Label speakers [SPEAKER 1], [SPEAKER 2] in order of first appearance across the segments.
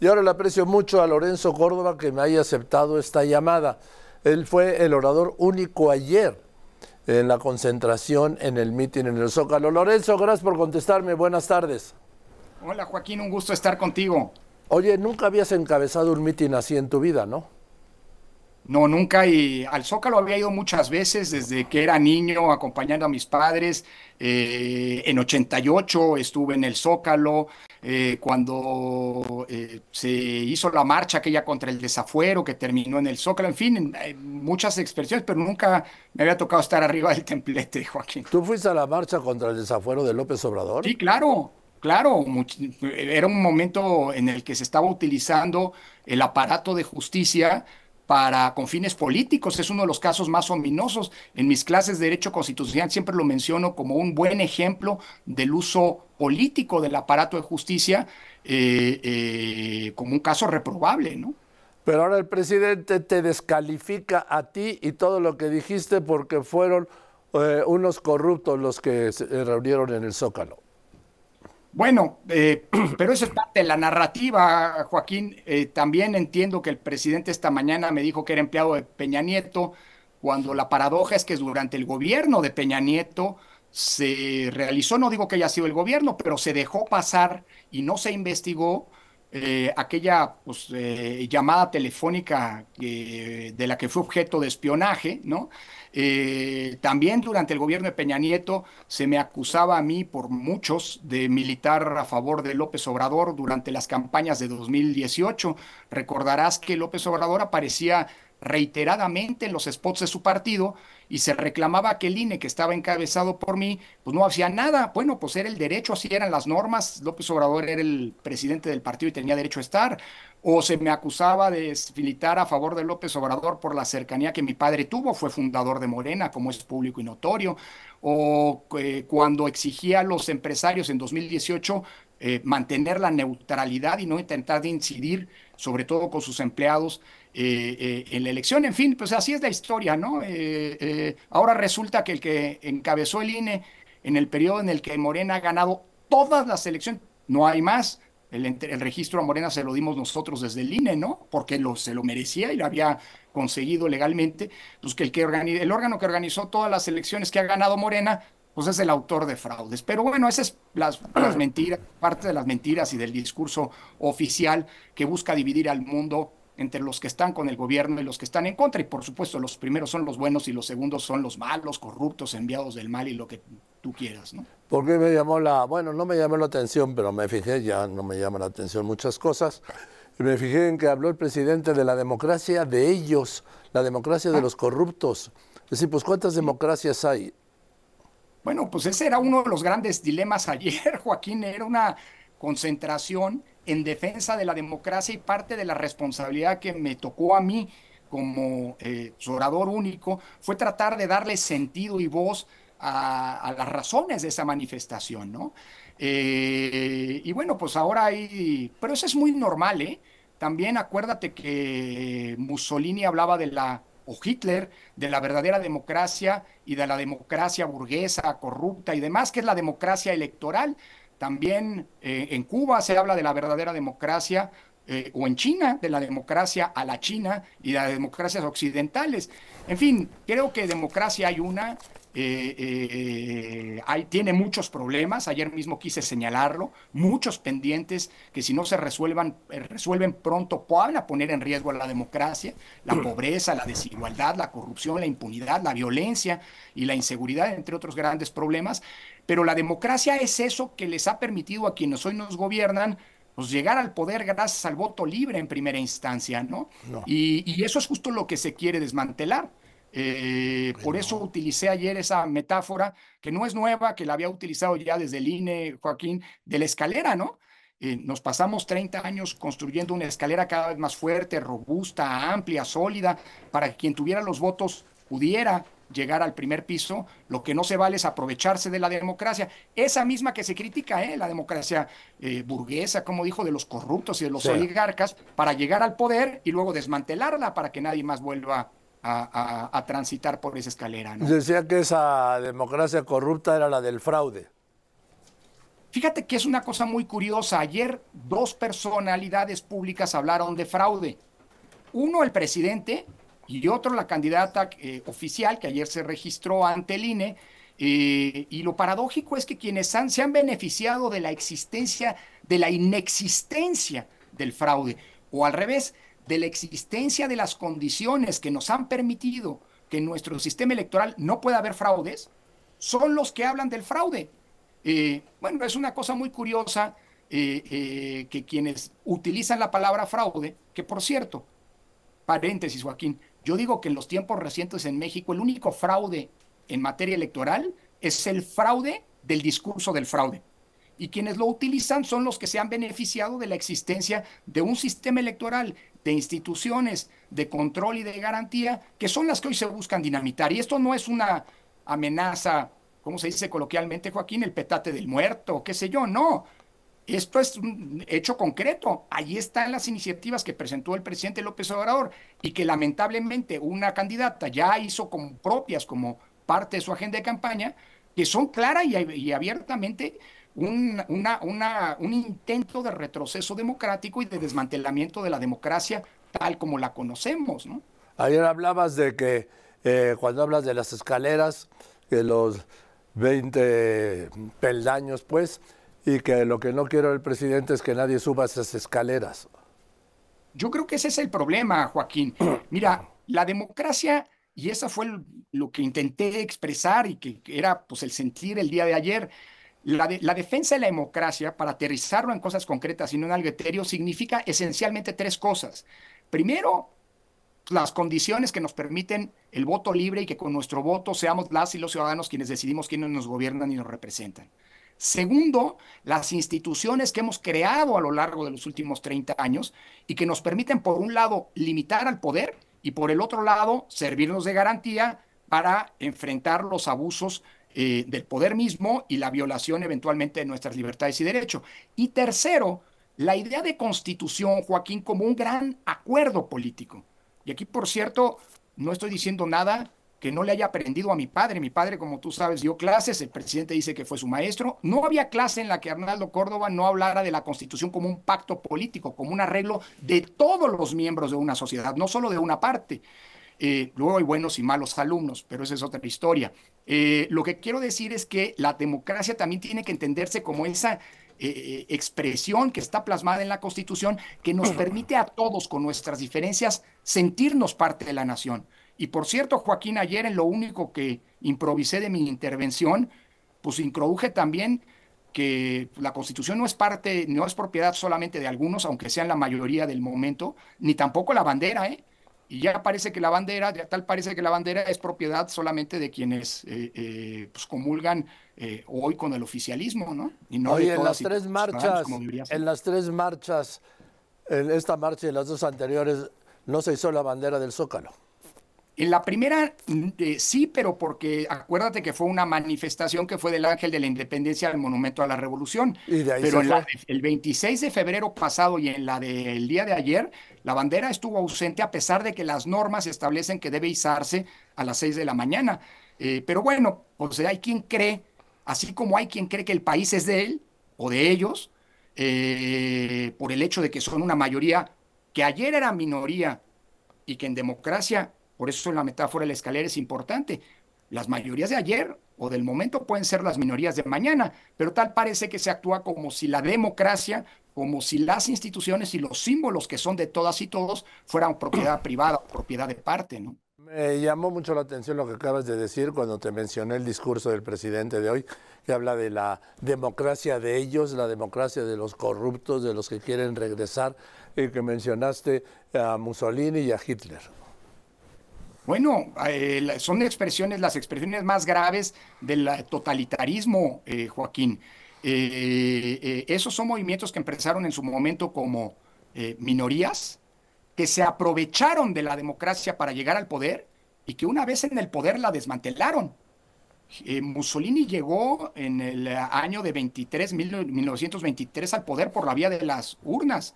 [SPEAKER 1] Y ahora le aprecio mucho a Lorenzo Córdoba que me haya aceptado esta llamada. Él fue el orador único ayer en la concentración en el mitin en el Zócalo. Lorenzo, gracias por contestarme. Buenas tardes.
[SPEAKER 2] Hola Joaquín, un gusto estar contigo.
[SPEAKER 1] Oye, nunca habías encabezado un mitin así en tu vida, ¿no?
[SPEAKER 2] No, nunca. Y al Zócalo había ido muchas veces desde que era niño acompañando a mis padres. Eh, en 88 estuve en el Zócalo. Eh, cuando eh, se hizo la marcha aquella contra el desafuero que terminó en el Zócalo. En fin, muchas expresiones, pero nunca me había tocado estar arriba del templete, Joaquín.
[SPEAKER 1] ¿Tú fuiste a la marcha contra el desafuero de López Obrador?
[SPEAKER 2] Sí, claro. Claro, era un momento en el que se estaba utilizando el aparato de justicia para con fines políticos. Es uno de los casos más ominosos. En mis clases de Derecho Constitucional siempre lo menciono como un buen ejemplo del uso político del aparato de justicia eh, eh, como un caso reprobable, ¿no?
[SPEAKER 1] Pero ahora el presidente te descalifica a ti y todo lo que dijiste porque fueron eh, unos corruptos los que se reunieron en el Zócalo.
[SPEAKER 2] Bueno, eh, pero eso es parte de la narrativa, Joaquín. Eh, también entiendo que el presidente esta mañana me dijo que era empleado de Peña Nieto, cuando la paradoja es que durante el gobierno de Peña Nieto se realizó, no digo que haya sido el gobierno, pero se dejó pasar y no se investigó eh, aquella pues, llamada telefónica de la que fue objeto de espionaje, ¿no? Eh, también durante el gobierno de Peña Nieto se me acusaba a mí por muchos de militar a favor de López Obrador durante las campañas de 2018. Recordarás que López Obrador aparecía reiteradamente en los spots de su partido y se reclamaba que el INE, que estaba encabezado por mí, pues no hacía nada. Bueno, pues era el derecho, así eran las normas. López Obrador era el presidente del partido y tenía derecho a estar. O se me acusaba de militar a favor de López Obrador por la cercanía que mi padre tuvo, fue fundador de Morena, como es público y notorio. O eh, cuando exigía a los empresarios en 2018 eh, mantener la neutralidad y no intentar incidir, sobre todo con sus empleados, eh, eh, en la elección. En fin, pues así es la historia, ¿no? ahora resulta que el que encabezó el INE en el periodo en el que Morena ha ganado todas las elecciones, no hay más. El, registro a Morena se lo dimos nosotros desde el INE, ¿no? Porque lo, se lo merecía y lo había conseguido legalmente. Pues que el, que el órgano que organizó todas las elecciones que ha ganado Morena pues es el autor de fraudes. Pero bueno, esas es las mentiras, parte de las mentiras y del discurso oficial que busca dividir al mundo entre los que están con el gobierno y los que están en contra. Y por supuesto, los primeros son los buenos y los segundos son los malos, corruptos, enviados del mal y lo que tú quieras, ¿no?
[SPEAKER 1] Porque me llamó la, bueno, no me llamó la atención, pero me fijé, ya no me llama la atención muchas cosas. Me fijé en que habló el presidente de la democracia de ellos, la democracia de ah. los corruptos. Es decir, pues ¿cuántas democracias hay?
[SPEAKER 2] Bueno, pues ese era uno de los grandes dilemas ayer, Joaquín, era una concentración en defensa de la democracia y parte de la responsabilidad que me tocó a mí como eh, orador único fue tratar de darle sentido y voz a, las razones de esa manifestación, ¿no? Eh, y bueno, pues ahora hay, pero eso es muy normal, ¿eh? También acuérdate que Mussolini hablaba de la o Hitler de la verdadera democracia y de la democracia burguesa, corrupta y demás, que es la democracia electoral. También eh, en Cuba se habla de la verdadera democracia, eh, o en China, de la democracia a la China y de las democracias occidentales. En fin, creo que democracia hay una, eh, eh, hay, tiene muchos problemas, ayer mismo quise señalarlo, muchos pendientes que si no se resuelvan, eh, resuelven pronto puedan poner en riesgo a la democracia, la mm. pobreza, la desigualdad, la corrupción, la impunidad, la violencia y la inseguridad, entre otros grandes problemas. Pero la democracia es eso que les ha permitido a quienes hoy nos gobiernan pues llegar al poder gracias al voto libre en primera instancia, ¿no? y, eso es justo lo que se quiere desmantelar. Eh, por eso utilicé ayer esa metáfora, que no es nueva, que la había utilizado ya desde el INE, Joaquín, de la escalera, ¿no? Eh, nos pasamos 30 años construyendo una escalera cada vez más fuerte, robusta, amplia, sólida, para que quien tuviera los votos pudiera llegar al primer piso, lo que no se vale es aprovecharse de la democracia, esa misma que se critica, ¿eh? la democracia eh, burguesa, como dijo, de los corruptos y de los oligarcas, para llegar al poder y luego desmantelarla para que nadie más vuelva a, transitar por esa escalera. ¿no?
[SPEAKER 1] Decía que esa democracia corrupta era la del fraude.
[SPEAKER 2] Fíjate que es una cosa muy curiosa. Ayer dos personalidades públicas hablaron de fraude. Uno, el presidente, y otro, la candidata eh, oficial que ayer se registró ante el INE. Eh, y lo paradójico es que quienes han, se han beneficiado de la existencia, de la inexistencia del fraude, o al revés, de la existencia de las condiciones que nos han permitido que en nuestro sistema electoral no pueda haber fraudes, son los que hablan del fraude. Eh, bueno, es una cosa muy curiosa eh, eh, que quienes utilizan la palabra fraude, que por cierto, paréntesis Joaquín, yo digo que en los tiempos recientes en México el único fraude en materia electoral es el fraude del discurso del fraude. Y quienes lo utilizan son los que se han beneficiado de la existencia de un sistema electoral, de instituciones de control y de garantía, que son las que hoy se buscan dinamitar. Y esto no es una amenaza ¿cómo se dice coloquialmente, Joaquín? El petate del muerto, qué sé yo, no. Esto es un hecho concreto. Allí están las iniciativas que presentó el presidente López Obrador y que lamentablemente una candidata ya hizo como propias, como parte de su agenda de campaña, que son claras y, abiertamente un, una, una, un intento de retroceso democrático y de desmantelamiento de la democracia tal como la conocemos. ¿no?
[SPEAKER 1] Ayer hablabas de que eh, cuando hablas de las escaleras, que los 20 peldaños, pues, y que lo que no quiere el presidente es que nadie suba esas escaleras.
[SPEAKER 2] Yo creo que ese es el problema, Joaquín. Mira, la democracia, y eso fue lo que intenté expresar y que era pues el sentir el día de ayer, la, defensa de la democracia, para aterrizarlo en cosas concretas y no en algo etéreo, significa esencialmente tres cosas. Primero, las condiciones que nos permiten el voto libre y que con nuestro voto seamos las y los ciudadanos quienes decidimos quiénes nos gobiernan y nos representan. Segundo, las instituciones que hemos creado a lo largo de los últimos 30 años y que nos permiten, por un lado, limitar al poder y por el otro lado, servirnos de garantía para enfrentar los abusos eh, del poder mismo y la violación eventualmente de nuestras libertades y derechos. Y tercero, la idea de constitución, Joaquín, como un gran acuerdo político. Y aquí, por cierto, no estoy diciendo nada que no le haya aprendido a mi padre. Mi padre, como tú sabes, dio clases, el presidente dice que fue su maestro. No había clase en la que Arnaldo Córdoba no hablara de la constitución como un pacto político, como un arreglo de todos los miembros de una sociedad, no solo de una parte. Eh, luego hay buenos y malos alumnos, pero esa es otra historia. Eh, lo que quiero decir es que la democracia también tiene que entenderse como esa eh, expresión que está plasmada en la Constitución que nos permite a todos, con nuestras diferencias, sentirnos parte de la nación. Y por cierto, Joaquín, ayer en lo único que improvisé de mi intervención, pues introduje también que la Constitución no es parte, no es propiedad solamente de algunos, aunque sean la mayoría del momento, ni tampoco la bandera, ¿eh? Y ya parece que la bandera, ya tal parece que la bandera es propiedad solamente de quienes eh, eh, pues comulgan eh, hoy con el oficialismo, ¿no?
[SPEAKER 1] Y no en las tres marchas, en las tres marchas, en esta marcha y las dos anteriores, no se hizo la bandera del Zócalo.
[SPEAKER 2] En la primera sí, pero porque acuérdate que fue una manifestación que fue del Ángel de la Independencia al Monumento a la Revolución.
[SPEAKER 1] ¿Y de ahí
[SPEAKER 2] pero el 26 de febrero pasado y en la del día de ayer, la bandera estuvo ausente a pesar de que las normas establecen que debe izarse a las 6 de la mañana. Eh, pero bueno, o sea, hay quien cree, así como hay quien cree que el país es de él o de ellos, eh, por el hecho de que son una mayoría que ayer era minoría y que en democracia por eso la metáfora de la escalera es importante. Las mayorías de ayer o del momento pueden ser las minorías de mañana, pero tal parece que se actúa como si la democracia, como si las instituciones y los símbolos que son de todas y todos fueran propiedad privada, propiedad de parte, ¿no?
[SPEAKER 1] Me llamó mucho la atención lo que acabas de decir cuando te mencioné el discurso del presidente de hoy, que habla de la democracia de ellos, la democracia de los corruptos, de los que quieren regresar, y que mencionaste a Mussolini y a Hitler.
[SPEAKER 2] Bueno, eh, son expresiones, las expresiones más graves del totalitarismo, eh, Joaquín. Eh, esos son movimientos que empezaron en su momento como minorías, que se aprovecharon de la democracia para llegar al poder y que una vez en el poder la desmantelaron. Mussolini llegó en el año de 23, 1923 al poder por la vía de las urnas.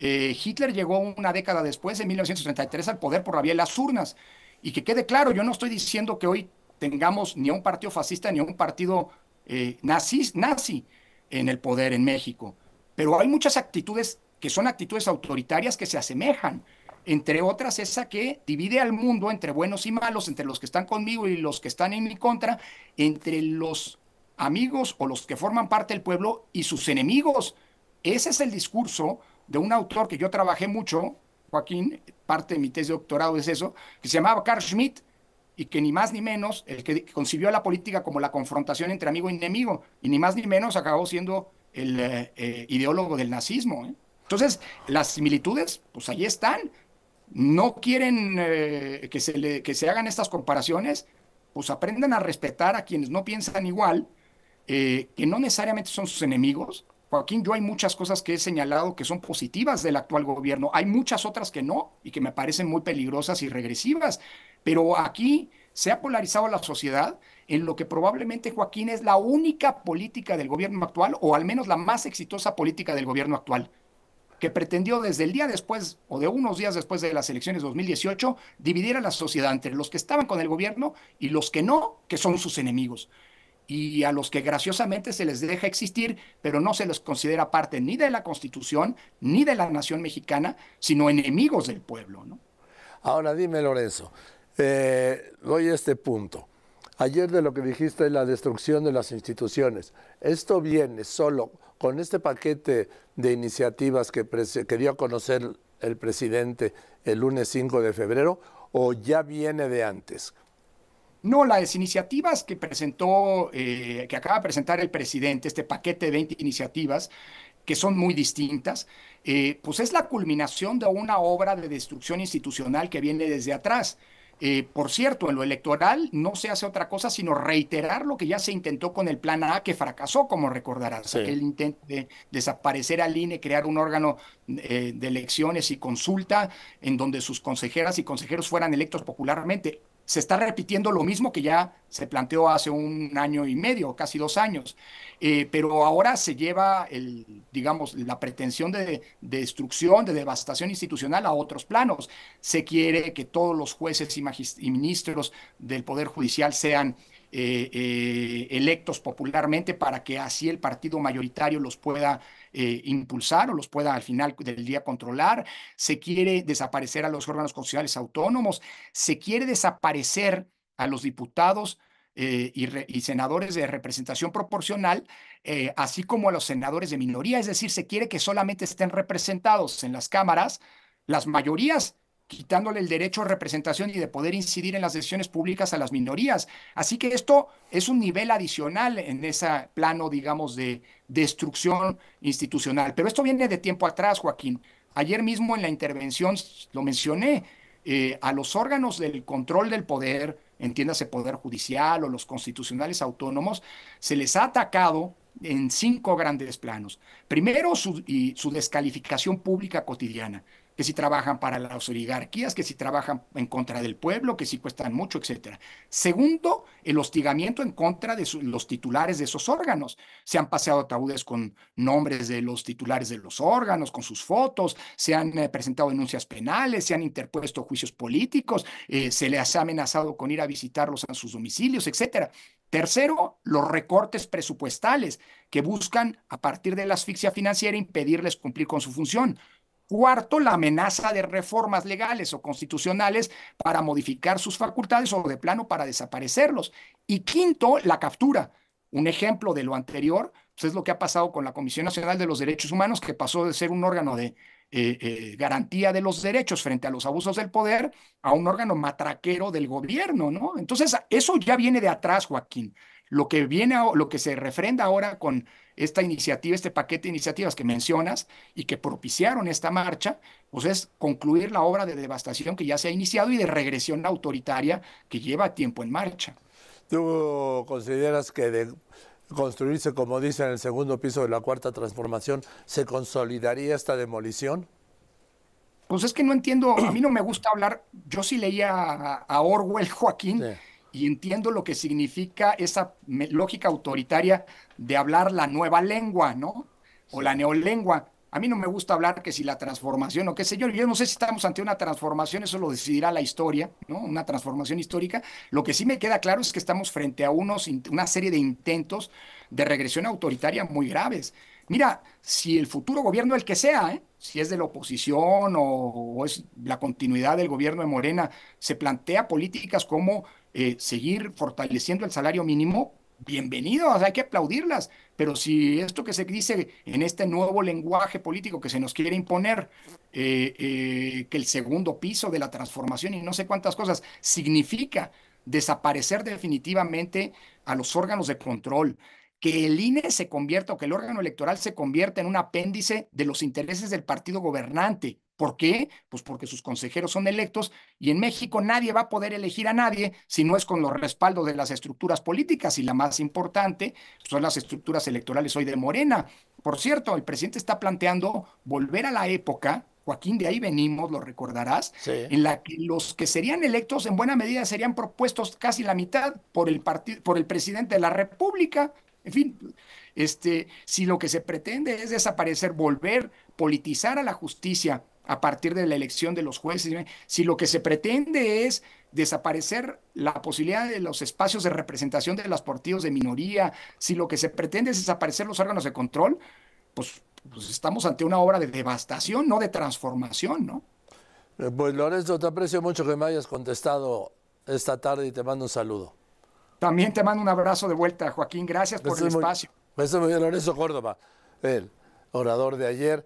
[SPEAKER 2] Hitler llegó una década después, en 1933, al poder por la vía de las urnas. Y que quede claro, yo no estoy diciendo que hoy tengamos ni a un partido fascista ni a un partido eh, nazi. nazi. en el poder en México. Pero hay muchas actitudes que son actitudes autoritarias que se asemejan. Entre otras, esa que divide al mundo entre buenos y malos, entre los que están conmigo y los que están en mi contra, entre los amigos o los que forman parte del pueblo y sus enemigos. Ese es el discurso de un autor que yo trabajé mucho, Joaquín, parte de mi tesis de doctorado es eso, que se llamaba Carl Schmitt, y que ni más ni menos, el que concibió la política como la confrontación entre amigo y enemigo, y ni más ni menos acabó siendo el eh, eh, ideólogo del nazismo. ¿eh? Entonces, las similitudes, pues ahí están. No quieren que, se le, que se hagan estas comparaciones, pues aprendan a respetar a quienes no piensan igual, que no necesariamente son sus enemigos, Joaquín, yo hay muchas cosas que he señalado que son positivas del actual gobierno, hay muchas otras que no y que me parecen muy peligrosas y regresivas, pero aquí se ha polarizado la sociedad en lo que probablemente, Joaquín, es la única política del gobierno actual, o al menos la más exitosa política del gobierno actual, que pretendió desde el día después o de unos días después de las elecciones 2018 dividir a la sociedad entre los que estaban con el gobierno y los que no, que son sus enemigos y a los que graciosamente se les deja existir, pero no se les considera parte ni de la Constitución ni de la nación mexicana, sino enemigos del pueblo. ¿no?
[SPEAKER 1] Ahora dime, Lorenzo, eh, doy este punto. Ayer de lo que dijiste, la destrucción de las instituciones. ¿Esto viene solo con este paquete de iniciativas que, que dio a conocer el presidente el lunes 5 de febrero o ya viene de antes?
[SPEAKER 2] No, las iniciativas que presentó, eh, que acaba de presentar el presidente, este paquete de 20 iniciativas, que son muy distintas, eh, pues es la culminación de una obra de destrucción institucional que viene desde atrás. Eh, por cierto, en lo electoral no se hace otra cosa sino reiterar lo que ya se intentó con el plan A, que fracasó, como recordarás. El intento de desaparecer al INE, crear un órgano de elecciones y consulta en donde sus consejeras y consejeros fueran electos popularmente se está repitiendo lo mismo que ya se planteó hace un año y medio, casi dos años. Eh, pero ahora se lleva, el, digamos, la pretensión de, destrucción, de devastación institucional a otros planos. Se quiere que todos los jueces y ministros del Poder Judicial sean eh, eh, electos popularmente para que así el partido mayoritario los pueda eh, impulsar o los pueda al final del día controlar. Se quiere desaparecer a los órganos constitucionales autónomos, se quiere desaparecer a los diputados y, senadores de representación proporcional, así como a los senadores de minoría, es decir, se quiere que solamente estén representados en las cámaras las mayorías quitándole el derecho a representación y de poder incidir en las decisiones públicas a las minorías. Así que esto es un nivel adicional en ese plano, digamos, de destrucción institucional. Pero esto viene de tiempo atrás, Joaquín. Ayer mismo en la intervención lo mencioné, eh, a los órganos del control del poder, entiéndase poder judicial o los constitucionales autónomos, se les ha atacado en cinco grandes planos. Primero, su, su descalificación pública cotidiana que si trabajan para las oligarquías, que si trabajan en contra del pueblo, que si cuestan mucho, etc. Segundo, el hostigamiento en contra de los titulares de esos órganos. Se han paseado ataúdes con nombres de los titulares de los órganos, con sus fotos, se han eh, presentado denuncias penales, se han interpuesto juicios políticos, eh, se les ha amenazado con ir a visitarlos en sus domicilios, etc. Tercero, los recortes presupuestales que buscan, a partir de la asfixia financiera, impedirles cumplir con su función. Cuarto, la amenaza de reformas legales o constitucionales para modificar sus facultades o de plano para desaparecerlos. Y quinto, la captura. Un ejemplo de lo anterior pues es lo que ha pasado con la Comisión Nacional de los Derechos Humanos, que pasó de ser un órgano de eh, eh, garantía de los derechos frente a los abusos del poder a un órgano matraquero del gobierno, ¿no? Entonces, eso ya viene de atrás, Joaquín. Lo que viene, lo que se refrenda ahora con esta iniciativa, este paquete de iniciativas que mencionas y que propiciaron esta marcha, pues es concluir la obra de devastación que ya se ha iniciado y de regresión autoritaria que lleva tiempo en marcha.
[SPEAKER 1] ¿Tú consideras que de construirse, como dice en el segundo piso de la cuarta transformación, se consolidaría esta demolición?
[SPEAKER 2] Pues es que no entiendo, a mí no me gusta hablar, yo sí leía a, Orwell, Joaquín, y entiendo lo que significa esa lógica autoritaria de hablar la nueva lengua, ¿no? O la neolengua. A mí no me gusta hablar que si la transformación o qué sé yo, yo no sé si estamos ante una transformación, eso lo decidirá la historia, ¿no? Una transformación histórica. Lo que sí me queda claro es que estamos frente a unos, una serie de intentos de regresión autoritaria muy graves. Mira, si el futuro gobierno, el que sea, ¿eh? si es de la oposición o, es la continuidad del gobierno de Morena, se plantea políticas como eh, seguir fortaleciendo el salario mínimo, bienvenidos, hay que aplaudirlas. Pero si esto que se dice en este nuevo lenguaje político que se nos quiere imponer, eh, eh, que el segundo piso de la transformación y no sé cuántas cosas, significa desaparecer definitivamente a los órganos de control, que el INE se convierta o que el órgano electoral se convierta en un apéndice de los intereses del partido gobernante. ¿Por qué? Pues porque sus consejeros son electos y en México nadie va a poder elegir a nadie si no es con los respaldos de las estructuras políticas y la más importante son las estructuras electorales hoy de Morena. Por cierto, el presidente está planteando volver a la época Joaquín, de ahí venimos, lo recordarás, en la que los que serían electos en buena medida serían propuestos casi la mitad por el, por el presidente de la República. En fin, este, si lo que se pretende es desaparecer, volver, politizar a la justicia a partir de la elección de los jueces, si lo que se pretende es desaparecer la posibilidad de los espacios de representación de los partidos de minoría, si lo que se pretende es desaparecer los órganos de control, pues, pues estamos ante una obra de devastación, no de transformación, ¿no?
[SPEAKER 1] Eh, pues Lorenzo, te aprecio mucho que me hayas contestado esta tarde y te mando un saludo.
[SPEAKER 2] También te mando un abrazo de vuelta, Joaquín. Gracias por el espacio.
[SPEAKER 1] Eso muy bien, Lorenzo Córdoba, el orador de ayer.